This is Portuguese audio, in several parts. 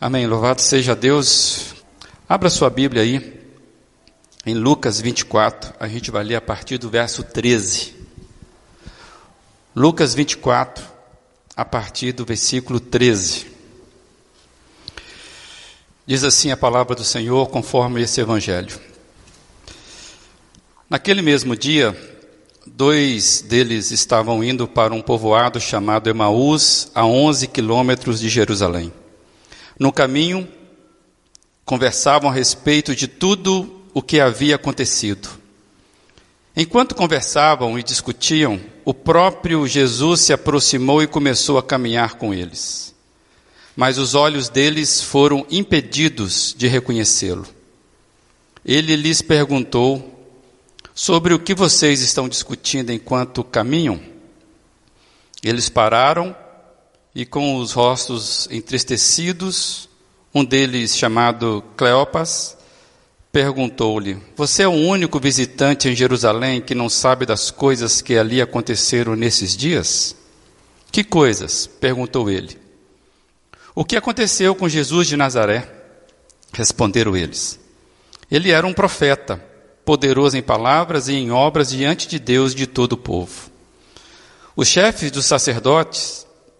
Amém. Louvado seja Deus. Abra sua Bíblia aí, em Lucas 24. A gente vai ler a partir do verso 13. Lucas 24, a partir do versículo 13. Diz assim a palavra do Senhor, conforme esse evangelho. Naquele mesmo dia, dois deles estavam indo para um povoado chamado Emaús, a 11 quilômetros de Jerusalém. No caminho, conversavam a respeito de tudo o que havia acontecido. Enquanto conversavam e discutiam, o próprio Jesus se aproximou e começou a caminhar com eles. Mas os olhos deles foram impedidos de reconhecê-lo. Ele lhes perguntou sobre o que vocês estão discutindo enquanto caminham. Eles pararam e com os rostos entristecidos, um deles, chamado Cleopas, perguntou-lhe: Você é o único visitante em Jerusalém que não sabe das coisas que ali aconteceram nesses dias? Que coisas? perguntou ele. O que aconteceu com Jesus de Nazaré? Responderam eles. Ele era um profeta, poderoso em palavras e em obras diante de Deus e de todo o povo. Os chefes dos sacerdotes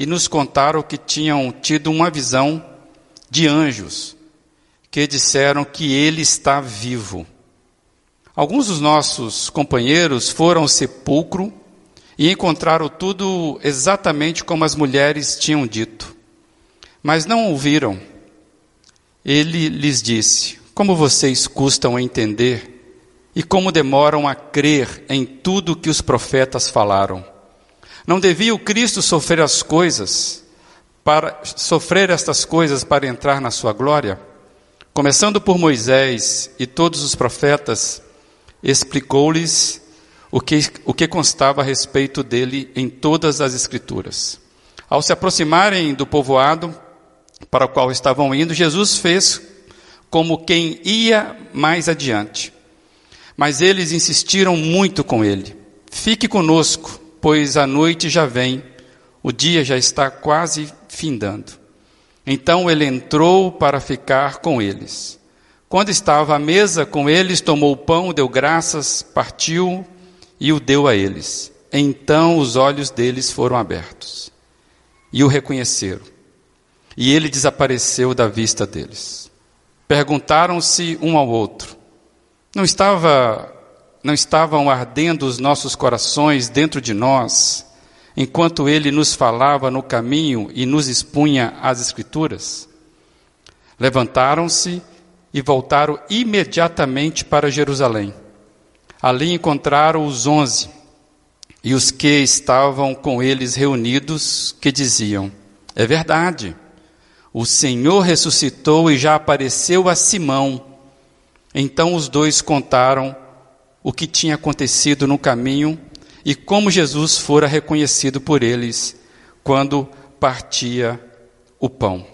e nos contaram que tinham tido uma visão de anjos que disseram que ele está vivo. Alguns dos nossos companheiros foram ao sepulcro e encontraram tudo exatamente como as mulheres tinham dito, mas não ouviram. Ele lhes disse: Como vocês custam a entender e como demoram a crer em tudo que os profetas falaram. Não devia o Cristo sofrer as coisas para sofrer estas coisas para entrar na sua glória? Começando por Moisés e todos os profetas, explicou-lhes o que, o que constava a respeito dele em todas as Escrituras. Ao se aproximarem do povoado para o qual estavam indo, Jesus fez como quem ia mais adiante. Mas eles insistiram muito com ele: Fique conosco, pois a noite já vem, o dia já está quase findando. Então ele entrou para ficar com eles. Quando estava à mesa com eles, tomou o pão, deu graças, partiu e o deu a eles. Então os olhos deles foram abertos e o reconheceram. E ele desapareceu da vista deles. Perguntaram-se um ao outro: Não estava não estavam ardendo os nossos corações dentro de nós, enquanto ele nos falava no caminho e nos expunha as Escrituras? Levantaram-se e voltaram imediatamente para Jerusalém. Ali encontraram os onze e os que estavam com eles reunidos, que diziam: É verdade, o Senhor ressuscitou e já apareceu a Simão. Então os dois contaram o que tinha acontecido no caminho e como Jesus fora reconhecido por eles quando partia o pão.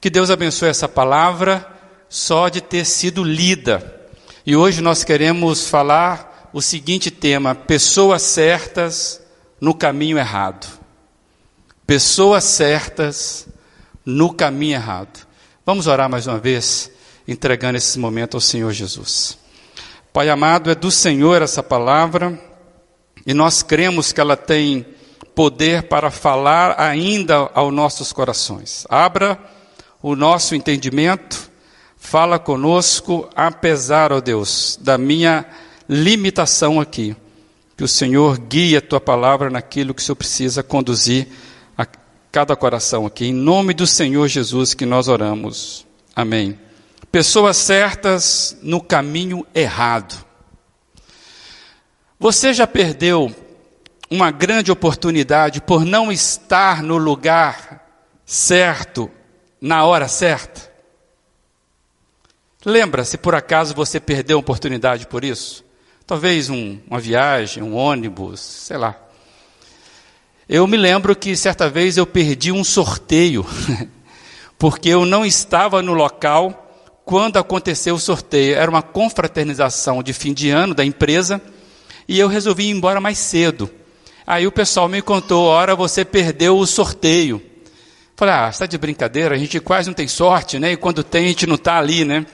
Que Deus abençoe essa palavra só de ter sido lida. E hoje nós queremos falar o seguinte tema: pessoas certas no caminho errado. Pessoas certas no caminho errado. Vamos orar mais uma vez, entregando esse momento ao Senhor Jesus. Pai amado, é do Senhor essa palavra e nós cremos que ela tem poder para falar ainda aos nossos corações. Abra o nosso entendimento, fala conosco, apesar, ó Deus, da minha limitação aqui. Que o Senhor guie a tua palavra naquilo que o Senhor precisa conduzir a cada coração aqui. Em nome do Senhor Jesus que nós oramos. Amém. Pessoas certas no caminho errado. Você já perdeu uma grande oportunidade por não estar no lugar certo, na hora certa? Lembra se por acaso você perdeu a oportunidade por isso? Talvez um, uma viagem, um ônibus, sei lá. Eu me lembro que certa vez eu perdi um sorteio, porque eu não estava no local quando aconteceu o sorteio. Era uma confraternização de fim de ano da empresa e eu resolvi ir embora mais cedo. Aí o pessoal me contou: ora, você perdeu o sorteio. Falei, ah, está de brincadeira, a gente quase não tem sorte, né? E quando tem, a gente não está ali, né?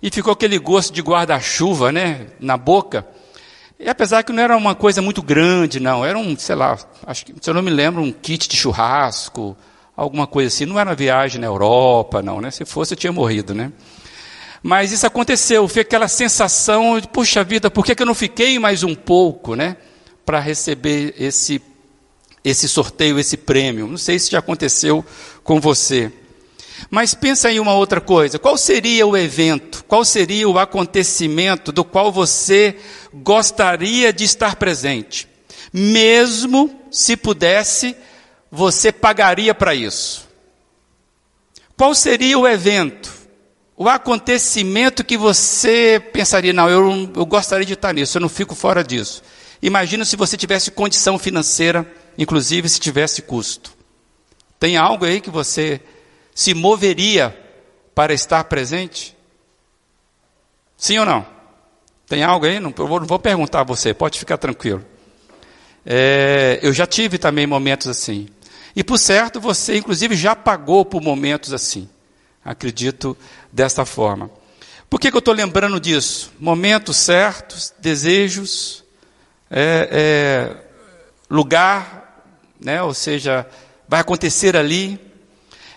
E ficou aquele gosto de guarda-chuva, né? Na boca. E apesar que não era uma coisa muito grande, não. Era um, sei lá, acho que, se eu não me lembro, um kit de churrasco, alguma coisa assim. Não era uma viagem na Europa, não, né? Se fosse, eu tinha morrido, né? Mas isso aconteceu, foi aquela sensação de, puxa vida, por que, que eu não fiquei mais um pouco, né? Para receber esse, esse sorteio, esse prêmio. Não sei se já aconteceu com você. Mas pensa em uma outra coisa: qual seria o evento, qual seria o acontecimento do qual você gostaria de estar presente? Mesmo se pudesse, você pagaria para isso. Qual seria o evento? O acontecimento que você pensaria, não, eu, eu gostaria de estar nisso, eu não fico fora disso. Imagina se você tivesse condição financeira, inclusive se tivesse custo. Tem algo aí que você se moveria para estar presente? Sim ou não? Tem algo aí? Não, eu não vou perguntar a você, pode ficar tranquilo. É, eu já tive também momentos assim. E por certo, você inclusive já pagou por momentos assim. Acredito desta forma. Por que, que eu estou lembrando disso? Momentos certos, desejos, é, é, lugar, né? ou seja, vai acontecer ali.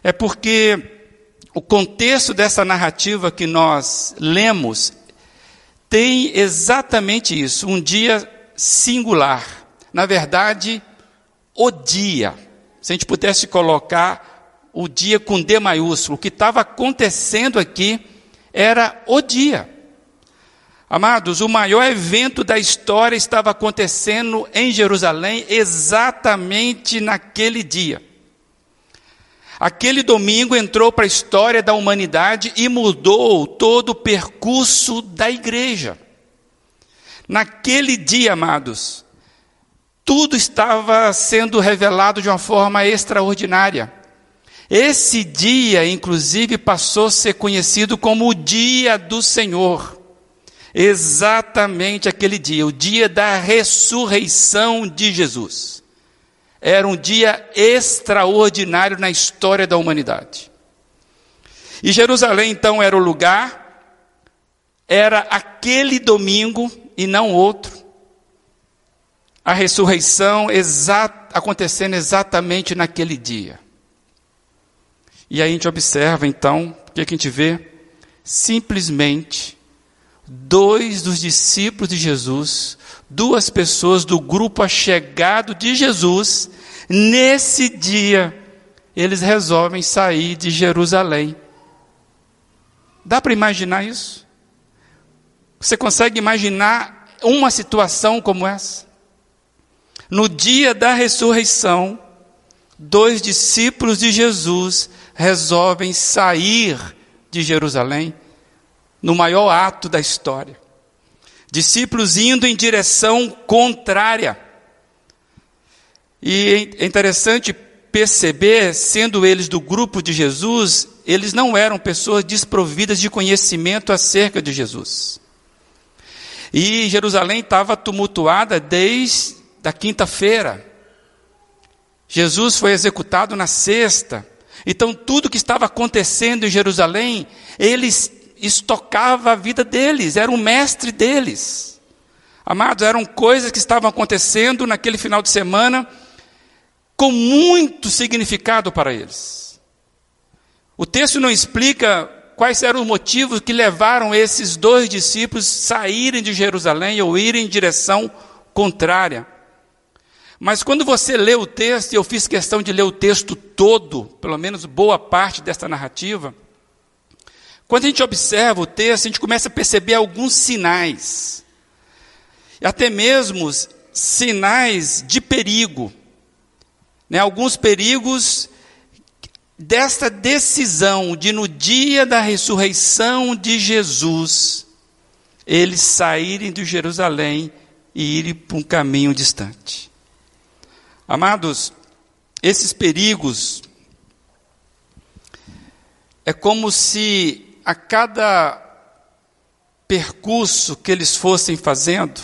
É porque o contexto dessa narrativa que nós lemos tem exatamente isso, um dia singular. Na verdade, o dia. Se a gente pudesse colocar o dia com D maiúsculo. O que estava acontecendo aqui era o dia. Amados, o maior evento da história estava acontecendo em Jerusalém exatamente naquele dia. Aquele domingo entrou para a história da humanidade e mudou todo o percurso da igreja. Naquele dia, amados, tudo estava sendo revelado de uma forma extraordinária. Esse dia, inclusive, passou a ser conhecido como o dia do Senhor. Exatamente aquele dia, o dia da ressurreição de Jesus. Era um dia extraordinário na história da humanidade. E Jerusalém, então, era o lugar, era aquele domingo e não outro. A ressurreição acontecendo exatamente naquele dia. E aí a gente observa então, o que, é que a gente vê? Simplesmente dois dos discípulos de Jesus, duas pessoas do grupo achegado de Jesus, nesse dia, eles resolvem sair de Jerusalém. Dá para imaginar isso? Você consegue imaginar uma situação como essa? No dia da ressurreição, dois discípulos de Jesus resolvem sair de Jerusalém no maior ato da história. Discípulos indo em direção contrária. E é interessante perceber, sendo eles do grupo de Jesus, eles não eram pessoas desprovidas de conhecimento acerca de Jesus. E Jerusalém estava tumultuada desde a quinta-feira. Jesus foi executado na sexta. Então, tudo que estava acontecendo em Jerusalém, eles estocava a vida deles, era o mestre deles. Amados, eram coisas que estavam acontecendo naquele final de semana com muito significado para eles. O texto não explica quais eram os motivos que levaram esses dois discípulos saírem de Jerusalém ou irem em direção contrária. Mas quando você lê o texto, e eu fiz questão de ler o texto todo, pelo menos boa parte desta narrativa, quando a gente observa o texto, a gente começa a perceber alguns sinais, até mesmo sinais de perigo, né? alguns perigos desta decisão de, no dia da ressurreição de Jesus, eles saírem de Jerusalém e irem para um caminho distante. Amados, esses perigos é como se a cada percurso que eles fossem fazendo,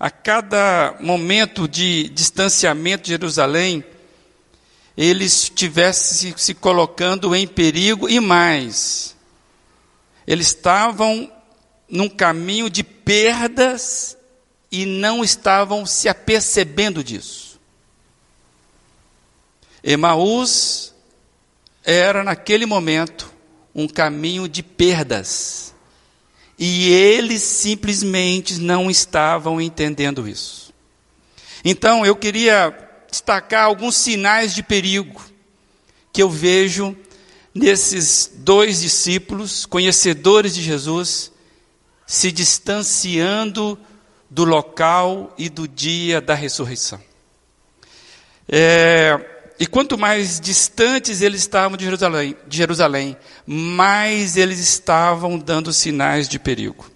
a cada momento de distanciamento de Jerusalém, eles estivessem se colocando em perigo e mais. Eles estavam num caminho de perdas e não estavam se apercebendo disso. Emaús era, naquele momento, um caminho de perdas. E eles simplesmente não estavam entendendo isso. Então, eu queria destacar alguns sinais de perigo que eu vejo nesses dois discípulos, conhecedores de Jesus, se distanciando do local e do dia da ressurreição. É, e quanto mais distantes eles estavam de Jerusalém, de Jerusalém, mais eles estavam dando sinais de perigo.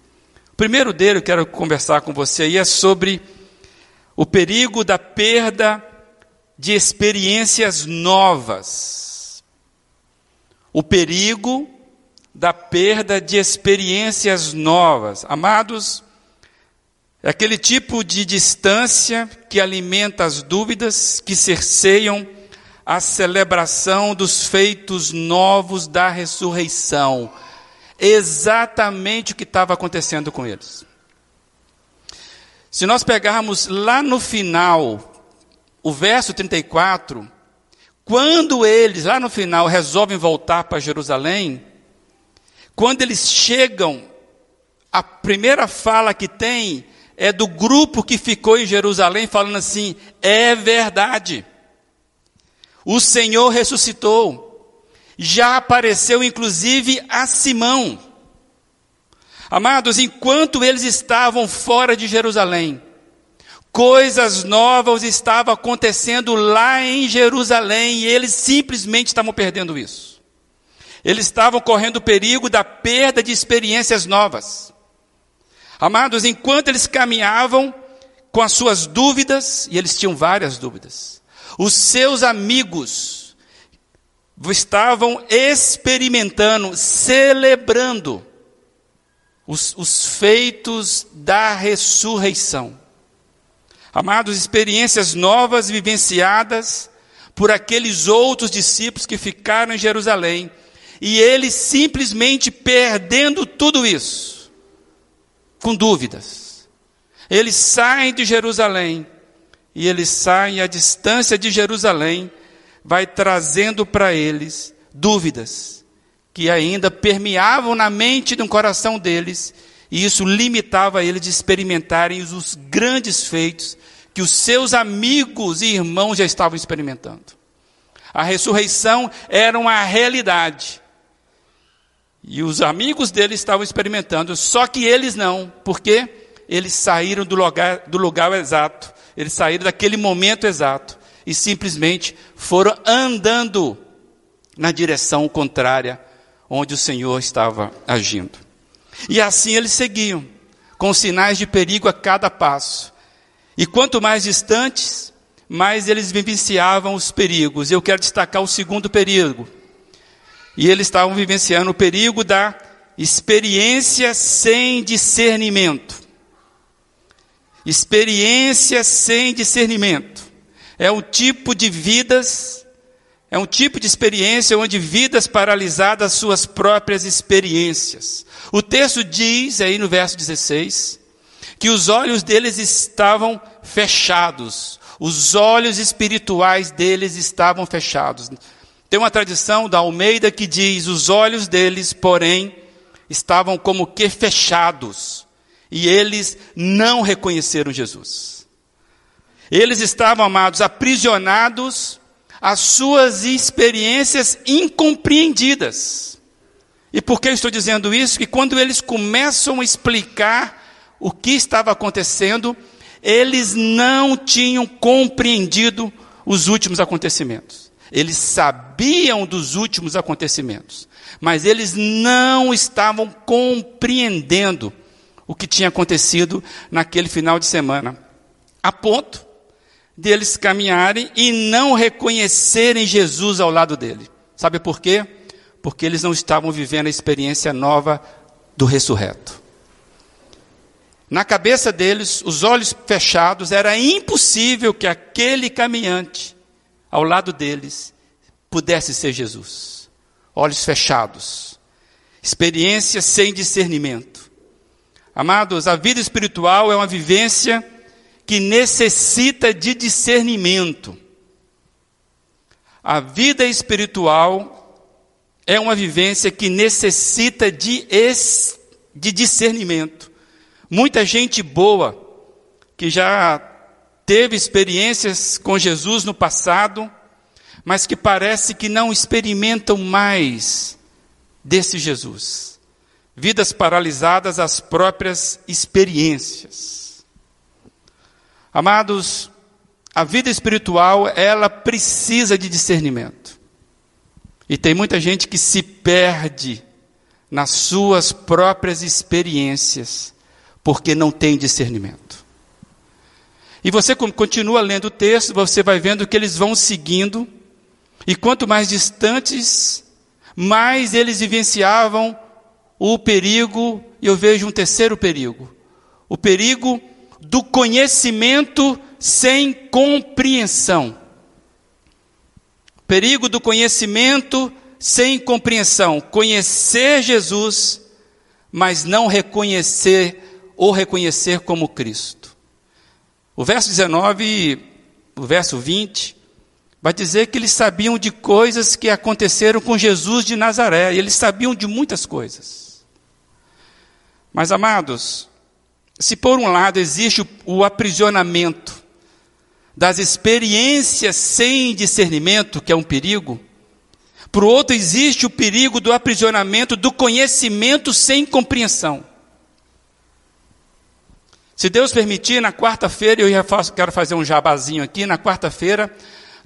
O primeiro dele, eu quero conversar com você aí, é sobre o perigo da perda de experiências novas. O perigo da perda de experiências novas. Amados, é aquele tipo de distância que alimenta as dúvidas, que cerceiam a celebração dos feitos novos da ressurreição. Exatamente o que estava acontecendo com eles. Se nós pegarmos lá no final, o verso 34, quando eles, lá no final, resolvem voltar para Jerusalém, quando eles chegam, a primeira fala que tem é do grupo que ficou em Jerusalém, falando assim: é verdade. O Senhor ressuscitou. Já apareceu inclusive a Simão. Amados, enquanto eles estavam fora de Jerusalém, coisas novas estavam acontecendo lá em Jerusalém e eles simplesmente estavam perdendo isso. Eles estavam correndo o perigo da perda de experiências novas. Amados, enquanto eles caminhavam com as suas dúvidas, e eles tinham várias dúvidas, os seus amigos estavam experimentando, celebrando os, os feitos da ressurreição. Amados, experiências novas vivenciadas por aqueles outros discípulos que ficaram em Jerusalém, e eles simplesmente perdendo tudo isso, com dúvidas. Eles saem de Jerusalém e eles saem à distância de Jerusalém, vai trazendo para eles dúvidas que ainda permeavam na mente e no coração deles, e isso limitava eles de experimentarem os grandes feitos que os seus amigos e irmãos já estavam experimentando. A ressurreição era uma realidade. E os amigos deles estavam experimentando, só que eles não, porque eles saíram do lugar, do lugar exato eles saíram daquele momento exato e simplesmente foram andando na direção contrária onde o Senhor estava agindo. E assim eles seguiam, com sinais de perigo a cada passo. E quanto mais distantes, mais eles vivenciavam os perigos. Eu quero destacar o segundo perigo. E eles estavam vivenciando o perigo da experiência sem discernimento. Experiência sem discernimento. É um tipo de vidas, é um tipo de experiência onde vidas paralisadas suas próprias experiências. O texto diz aí no verso 16 que os olhos deles estavam fechados, os olhos espirituais deles estavam fechados. Tem uma tradição da Almeida que diz: os olhos deles, porém, estavam como que fechados e eles não reconheceram Jesus. Eles estavam, amados, aprisionados às suas experiências incompreendidas. E por que eu estou dizendo isso? Que quando eles começam a explicar o que estava acontecendo, eles não tinham compreendido os últimos acontecimentos. Eles sabiam dos últimos acontecimentos, mas eles não estavam compreendendo o que tinha acontecido naquele final de semana, a ponto deles caminharem e não reconhecerem Jesus ao lado dele. Sabe por quê? Porque eles não estavam vivendo a experiência nova do ressurreto. Na cabeça deles, os olhos fechados, era impossível que aquele caminhante ao lado deles pudesse ser Jesus. Olhos fechados, experiência sem discernimento. Amados, a vida espiritual é uma vivência que necessita de discernimento. A vida espiritual é uma vivência que necessita de, es, de discernimento. Muita gente boa, que já teve experiências com Jesus no passado, mas que parece que não experimentam mais desse Jesus. Vidas paralisadas às próprias experiências. Amados, a vida espiritual, ela precisa de discernimento. E tem muita gente que se perde nas suas próprias experiências porque não tem discernimento. E você continua lendo o texto, você vai vendo que eles vão seguindo, e quanto mais distantes, mais eles vivenciavam o perigo, e eu vejo um terceiro perigo: o perigo do conhecimento sem compreensão. Perigo do conhecimento sem compreensão. Conhecer Jesus, mas não reconhecer o reconhecer como Cristo. O verso 19, o verso 20, vai dizer que eles sabiam de coisas que aconteceram com Jesus de Nazaré, e eles sabiam de muitas coisas. Mas, amados, se por um lado existe o, aprisionamento das experiências sem discernimento, que é um perigo, por outro existe o perigo do aprisionamento do conhecimento sem compreensão. Se Deus permitir, na quarta-feira, eu quero fazer um jabazinho aqui, na quarta-feira,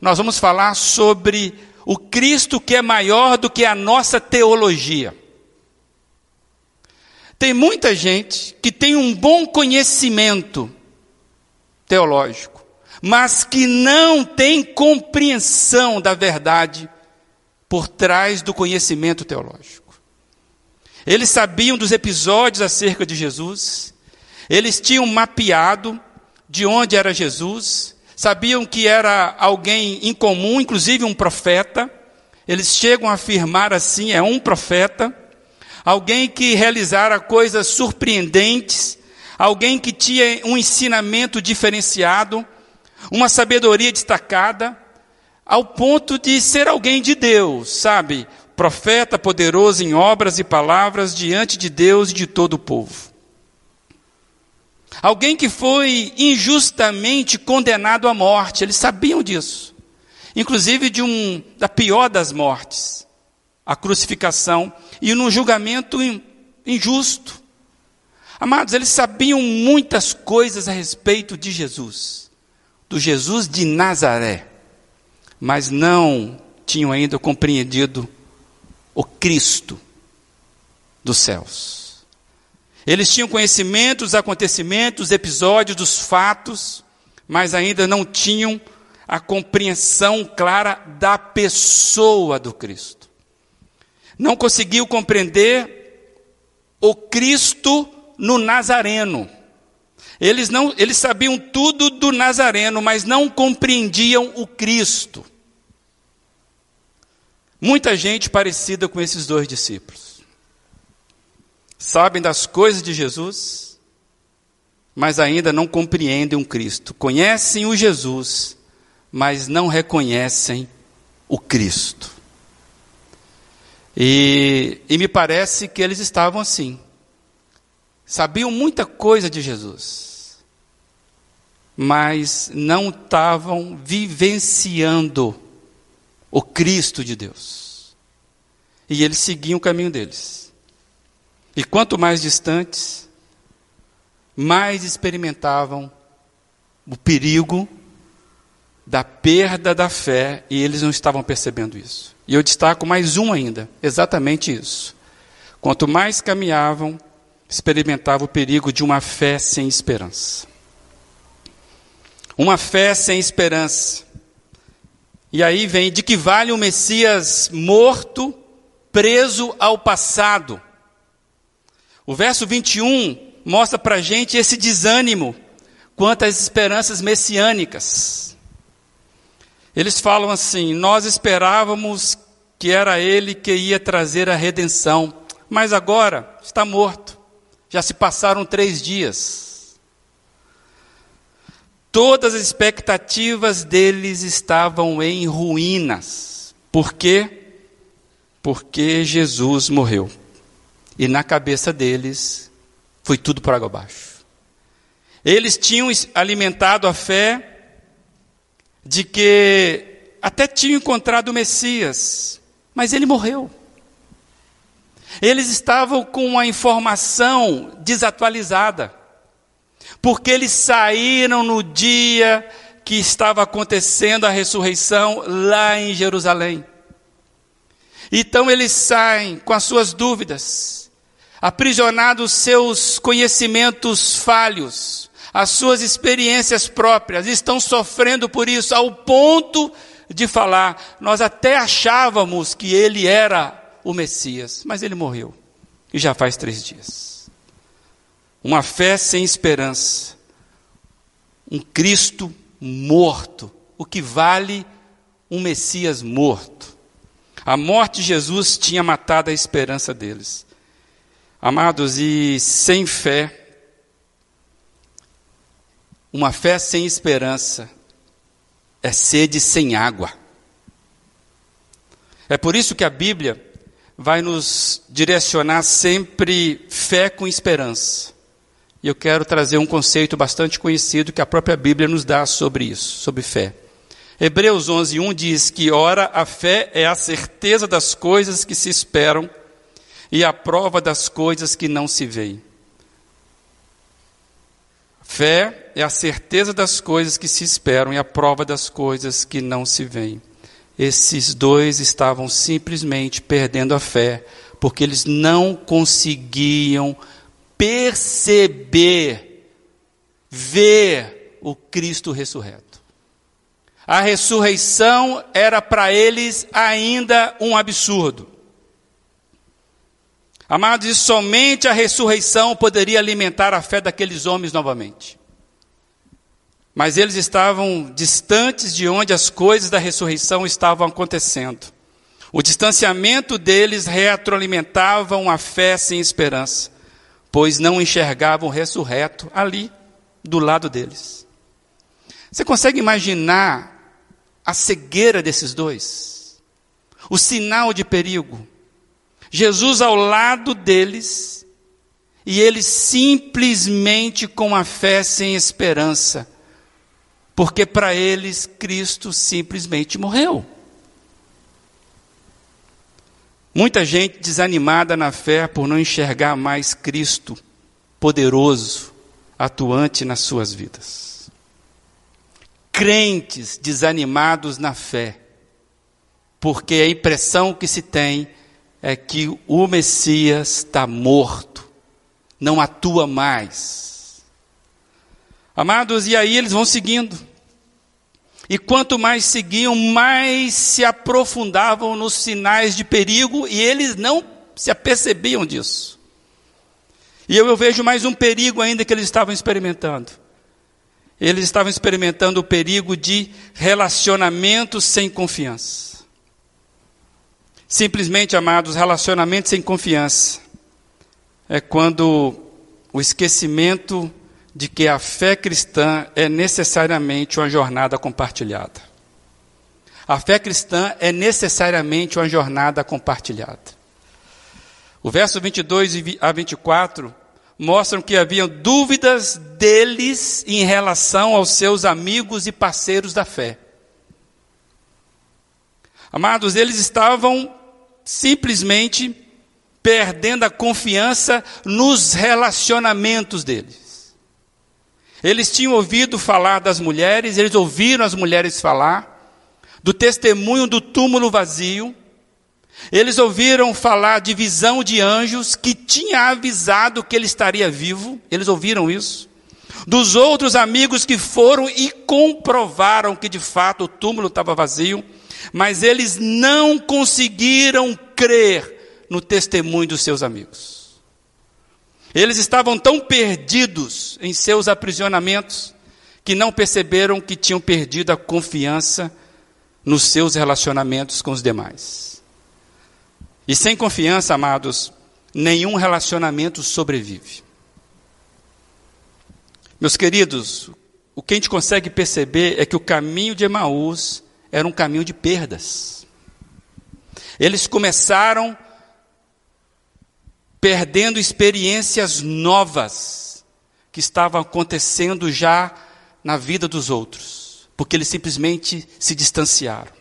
nós vamos falar sobre o Cristo que é maior do que a nossa teologia. Tem muita gente que tem um bom conhecimento teológico, mas que não tem compreensão da verdade por trás do conhecimento teológico. Eles sabiam dos episódios acerca de Jesus, eles tinham mapeado de onde era Jesus, sabiam que era alguém incomum, inclusive um profeta. Eles chegam a afirmar assim: é um profeta, alguém que realizara coisas surpreendentes, alguém que tinha um ensinamento diferenciado, uma sabedoria destacada, ao ponto de ser alguém de Deus, sabe? Profeta poderoso em obras e palavras diante de Deus e de todo o povo. Alguém que foi injustamente condenado à morte, eles sabiam disso. Inclusive de um da pior das mortes, a crucificação e num julgamento injusto. Amados, eles sabiam muitas coisas a respeito de Jesus, do Jesus de Nazaré, mas não tinham ainda compreendido o Cristo dos céus. Eles tinham conhecimento dos acontecimentos, episódios, dos fatos, mas ainda não tinham a compreensão clara da pessoa do Cristo. Não conseguiu compreender o Cristo no Nazareno. Eles não, eles sabiam tudo do Nazareno, mas não compreendiam o Cristo. Muita gente parecida com esses dois discípulos sabem das coisas de Jesus, mas ainda não compreendem o Cristo. Conhecem o Jesus, mas não reconhecem o Cristo. E, e me parece que eles estavam assim. Sabiam muita coisa de Jesus, mas não estavam vivenciando o Cristo de Deus. E eles seguiam o caminho deles. E quanto mais distantes, mais experimentavam o perigo da perda da fé e eles não estavam percebendo isso. E eu destaco mais um ainda, exatamente isso. Quanto mais caminhavam, experimentavam o perigo de uma fé sem esperança. Uma fé sem esperança. E aí vem de que vale o Messias morto, preso ao passado. O verso 21 mostra para gente esse desânimo quanto às esperanças messiânicas. Eles falam assim: Nós esperávamos que era Ele que ia trazer a redenção, mas agora está morto. Já se passaram três dias. Todas as expectativas deles estavam em ruínas. Por quê? Porque Jesus morreu. E na cabeça deles foi tudo por água abaixo. Eles tinham alimentado a fé de que até tinham encontrado o Messias, mas ele morreu. Eles estavam com a informação desatualizada, porque eles saíram no dia que estava acontecendo a ressurreição lá em Jerusalém. Então eles saem com as suas dúvidas, aprisionados seus conhecimentos falhos, as suas experiências próprias, estão sofrendo por isso, ao ponto de falar: nós até achávamos que ele era o Messias, mas ele morreu, e já faz três dias. Uma fé sem esperança, um Cristo morto, o que vale um Messias morto. A morte de Jesus tinha matado a esperança deles. Amados, e sem fé, uma fé sem esperança é sede sem água. É por isso que a Bíblia vai nos direcionar sempre fé com esperança. E eu quero trazer um conceito bastante conhecido que a própria Bíblia nos dá sobre isso, sobre fé. Hebreus 11:1 diz que ora a fé é a certeza das coisas que se esperam e a prova das coisas que não se veem. Fé é a certeza das coisas que se esperam e a prova das coisas que não se veem. Esses dois estavam simplesmente perdendo a fé, porque eles não conseguiam perceber, ver o Cristo ressurreto. A ressurreição era para eles ainda um absurdo. Amados, e somente a ressurreição poderia alimentar a fé daqueles homens novamente. Mas eles estavam distantes de onde as coisas da ressurreição estavam acontecendo. O distanciamento deles retroalimentava uma fé sem esperança, pois não enxergavam o ressurreto ali, do lado deles. Você consegue imaginar a cegueira desses dois, o sinal de perigo. Jesus ao lado deles e eles simplesmente com a fé sem esperança, porque para eles Cristo simplesmente morreu. Muita gente desanimada na fé por não enxergar mais Cristo poderoso, atuante nas suas vidas crentes desanimados na fé, porque a impressão que se tem é que o Messias está morto, não atua mais. Amados, e aí eles vão seguindo. E quanto mais seguiam, mais se aprofundavam nos sinais de perigo e eles não se apercebiam disso. E eu, eu vejo mais um perigo ainda que eles estavam experimentando eles estavam experimentando o perigo de relacionamentos sem confiança. Simplesmente, amados, relacionamentos sem confiança é quando o esquecimento de que a fé cristã é necessariamente uma jornada compartilhada. A fé cristã é necessariamente uma jornada compartilhada. O verso 22 a 24 mostram que haviam dúvidas deles em relação aos seus amigos e parceiros da fé. Amados, eles estavam simplesmente perdendo a confiança nos relacionamentos deles. Eles tinham ouvido falar das mulheres, eles ouviram as mulheres falar, do testemunho do túmulo vazio, eles ouviram falar de visão de anjos que tinha avisado que ele estaria vivo, eles ouviram isso. Dos outros amigos que foram e comprovaram que de fato o túmulo estava vazio, mas eles não conseguiram crer no testemunho dos seus amigos. Eles estavam tão perdidos em seus aprisionamentos que não perceberam que tinham perdido a confiança nos seus relacionamentos com os demais. E sem confiança, amados, nenhum relacionamento sobrevive. Meus queridos, o que a gente consegue perceber é que o caminho de Emaús era um caminho de perdas. Eles começaram perdendo experiências novas que estavam acontecendo já na vida dos outros, porque eles simplesmente se distanciaram.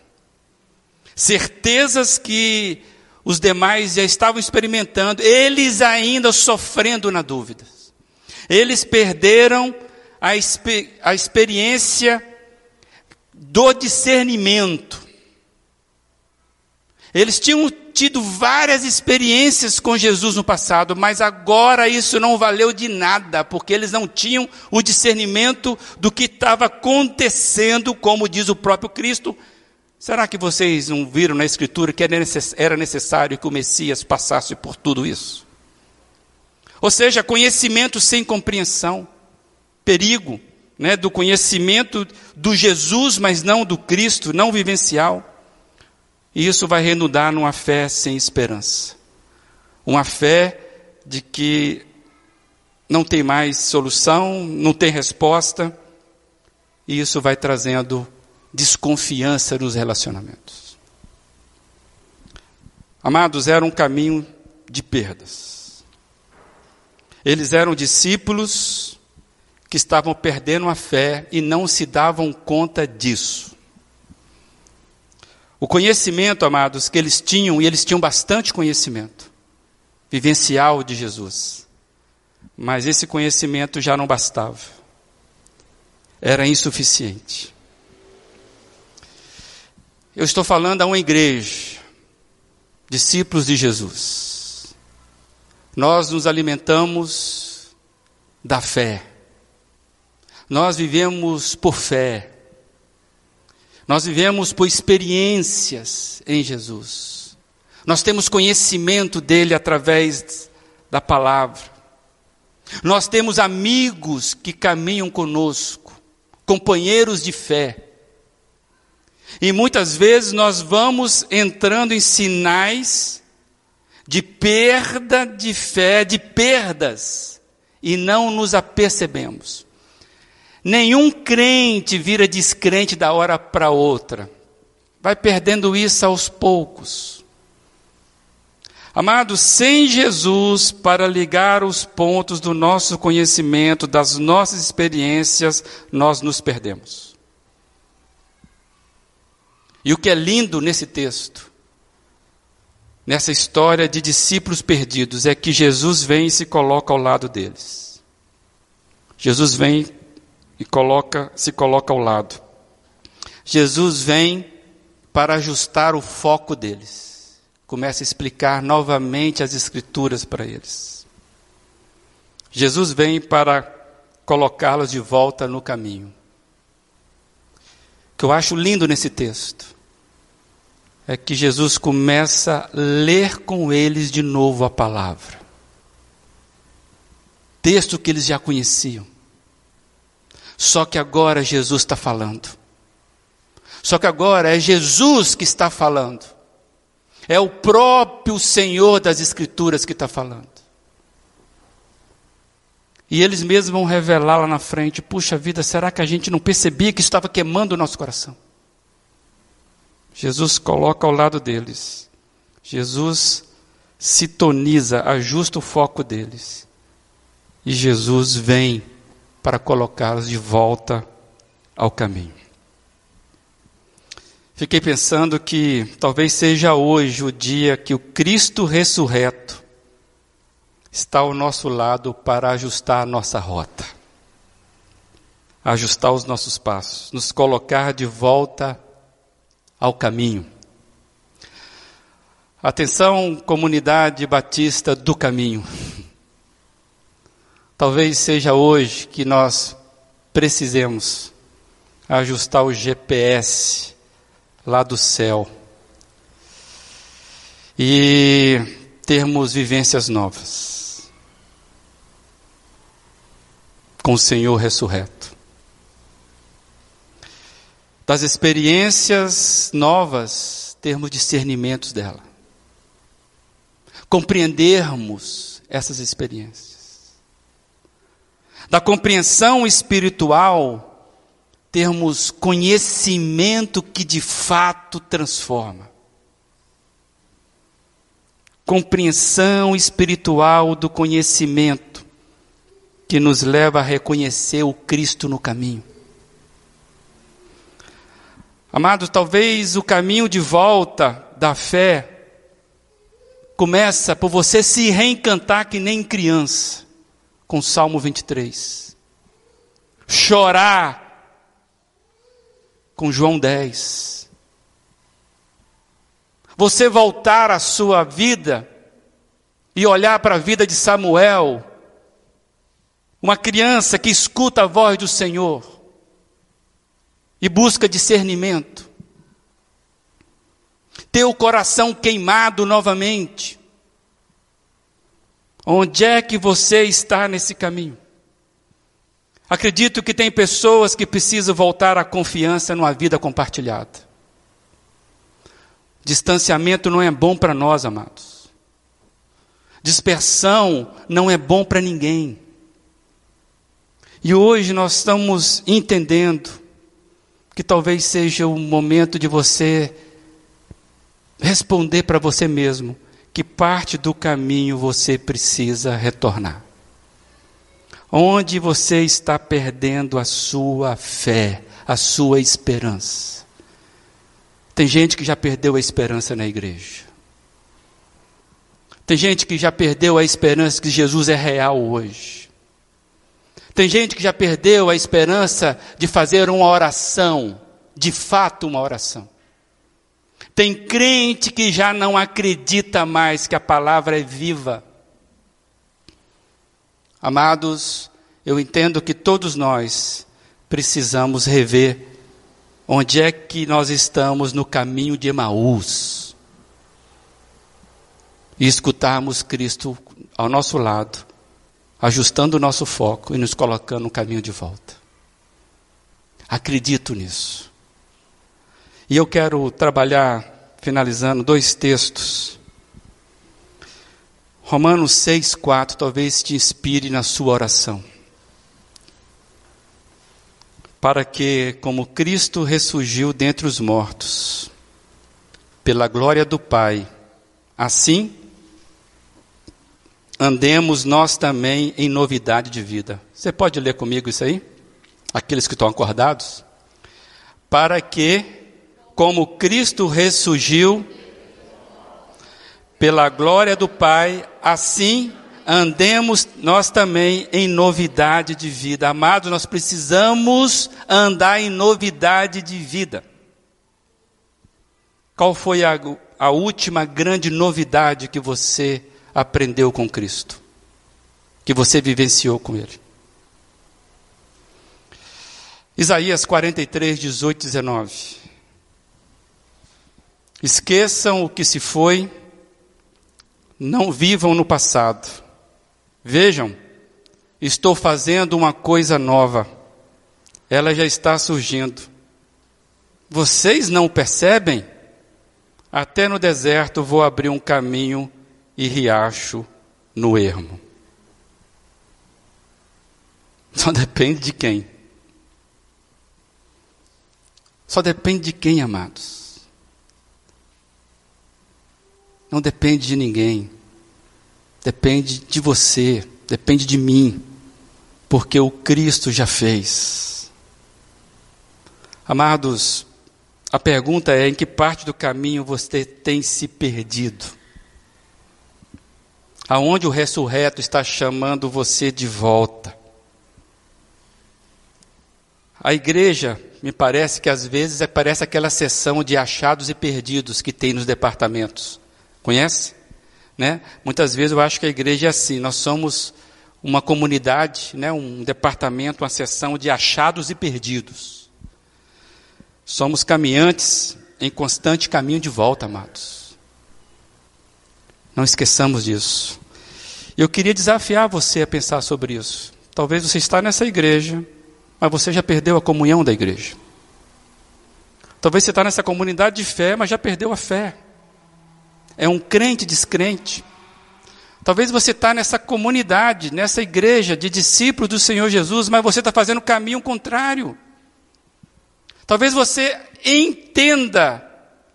Certezas que os demais já estavam experimentando, eles ainda sofrendo na dúvida. Eles perderam a, a experiência do discernimento. Eles tinham tido várias experiências com Jesus no passado, mas agora isso não valeu de nada, porque eles não tinham o discernimento do que estava acontecendo, como diz o próprio Cristo. Será que vocês não viram na Escritura que era necessário que o Messias passasse por tudo isso? Ou seja, conhecimento sem compreensão, perigo né, do conhecimento do Jesus, mas não do Cristo, não vivencial. E isso vai renudar numa fé sem esperança. Uma fé de que não tem mais solução, não tem resposta, e isso vai trazendo desconfiança nos relacionamentos. Amados, era um caminho de perdas. Eles eram discípulos que estavam perdendo a fé e não se davam conta disso. O conhecimento, amados, que eles tinham, e eles tinham bastante conhecimento vivencial de Jesus, mas esse conhecimento já não bastava, era insuficiente. Eu estou falando a uma igreja, discípulos de Jesus. Nós nos alimentamos da fé. Nós vivemos por fé. Nós vivemos por experiências em Jesus. Nós temos conhecimento dele através da palavra. Nós temos amigos que caminham conosco, companheiros de fé. E muitas vezes nós vamos entrando em sinais de perda de fé, de perdas, e não nos apercebemos. Nenhum crente vira descrente da hora para outra. Vai perdendo isso aos poucos. Amados, sem Jesus para ligar os pontos do nosso conhecimento, das nossas experiências, nós nos perdemos. E o que é lindo nesse texto, nessa história de discípulos perdidos, é que Jesus vem e se coloca ao lado deles. Jesus vem e coloca, se coloca ao lado. Jesus vem para ajustar o foco deles. Começa a explicar novamente as escrituras para eles. Jesus vem para colocá-los de volta no caminho. O que eu acho lindo nesse texto é que Jesus começa a ler com eles de novo a palavra. Texto que eles já conheciam. Só que agora Jesus está falando. Só que agora é Jesus que está falando. É o próprio Senhor das Escrituras que está falando. E eles mesmos vão revelar lá na frente: puxa vida, será que a gente não percebia que estava queimando o nosso coração? Jesus coloca ao lado deles. Jesus sintoniza, ajusta o foco deles. E Jesus vem para colocá-los de volta ao caminho. Fiquei pensando que talvez seja hoje o dia que o Cristo ressurreto está ao nosso lado para ajustar a nossa rota. ajustar os nossos passos, nos colocar de volta ao caminho. Atenção, comunidade batista do caminho. Talvez seja hoje que nós precisemos ajustar o GPS lá do céu e termos vivências novas com o Senhor ressurreto. Das experiências novas, termos discernimentos dela. Compreendermos essas experiências. Da compreensão espiritual, termos conhecimento que de fato transforma compreensão espiritual do conhecimento que nos leva a reconhecer o Cristo no caminho. Amados, talvez o caminho de volta da fé começa por você se reencantar que nem criança, com Salmo 23. Chorar com João 10 você voltar à sua vida e olhar para a vida de Samuel, uma criança que escuta a voz do Senhor e busca discernimento, ter o coração queimado novamente. Onde é que você está nesse caminho? Acredito que tem pessoas que precisam voltar à confiança numa vida compartilhada. Distanciamento não é bom para nós, amados. Dispersão não é bom para ninguém. E hoje nós estamos entendendo que talvez seja o momento de você responder para você mesmo que parte do caminho você precisa retornar. Onde você está perdendo a sua fé, a sua esperança. Tem gente que já perdeu a esperança na igreja. Tem gente que já perdeu a esperança que Jesus é real hoje. Tem gente que já perdeu a esperança de fazer uma oração, de fato uma oração. Tem crente que já não acredita mais que a palavra é viva. Amados, eu entendo que todos nós precisamos rever Onde é que nós estamos no caminho de Emaús? E escutarmos Cristo ao nosso lado, ajustando o nosso foco e nos colocando no caminho de volta. Acredito nisso. E eu quero trabalhar, finalizando, dois textos. Romanos 6, 4, talvez te inspire na sua oração para que, como Cristo ressurgiu dentre os mortos, pela glória do Pai, assim andemos nós também em novidade de vida. Você pode ler comigo isso aí? Aqueles que estão acordados? Para que, como Cristo ressurgiu pela glória do Pai, assim andemos nós também em novidade de vida. Amados, nós precisamos andar em novidade de vida. Qual foi a, a última grande novidade que você aprendeu com Cristo? Que você vivenciou com Ele? Isaías 43, 18 e 19. Esqueçam o que se foi, não vivam no passado Vejam, estou fazendo uma coisa nova. Ela já está surgindo. Vocês não percebem? Até no deserto vou abrir um caminho e riacho no ermo. Só depende de quem. Só depende de quem, amados. Não depende de ninguém depende de você, depende de mim, porque o Cristo já fez. Amados, a pergunta é: em que parte do caminho você tem se perdido? Aonde o ressurreto está chamando você de volta? A igreja, me parece que às vezes é, parece aquela sessão de achados e perdidos que tem nos departamentos. Conhece? Né? Muitas vezes eu acho que a igreja é assim, nós somos uma comunidade, né, um departamento, uma sessão de achados e perdidos. Somos caminhantes em constante caminho de volta, amados. Não esqueçamos disso. Eu queria desafiar você a pensar sobre isso. Talvez você está nessa igreja, mas você já perdeu a comunhão da igreja. Talvez você está nessa comunidade de fé, mas já perdeu a fé. É um crente descrente. Talvez você está nessa comunidade, nessa igreja de discípulos do Senhor Jesus, mas você está fazendo o caminho contrário. Talvez você entenda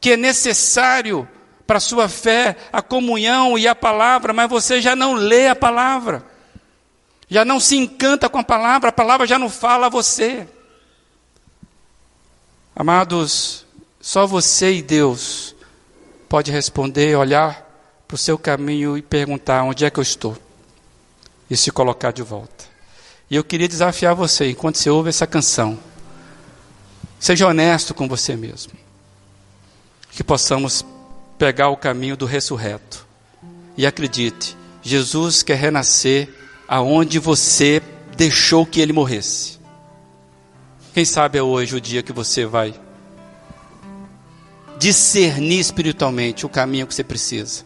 que é necessário para a sua fé a comunhão e a palavra, mas você já não lê a palavra, já não se encanta com a palavra, a palavra já não fala a você. Amados, só você e Deus pode responder, olhar para o seu caminho e perguntar onde é que eu estou e se colocar de volta. E eu queria desafiar você, enquanto você ouve essa canção, seja honesto com você mesmo, que possamos pegar o caminho do ressurreto. E acredite, Jesus quer renascer aonde você deixou que ele morresse. Quem sabe é hoje o dia que você vai discernir espiritualmente o caminho que você precisa.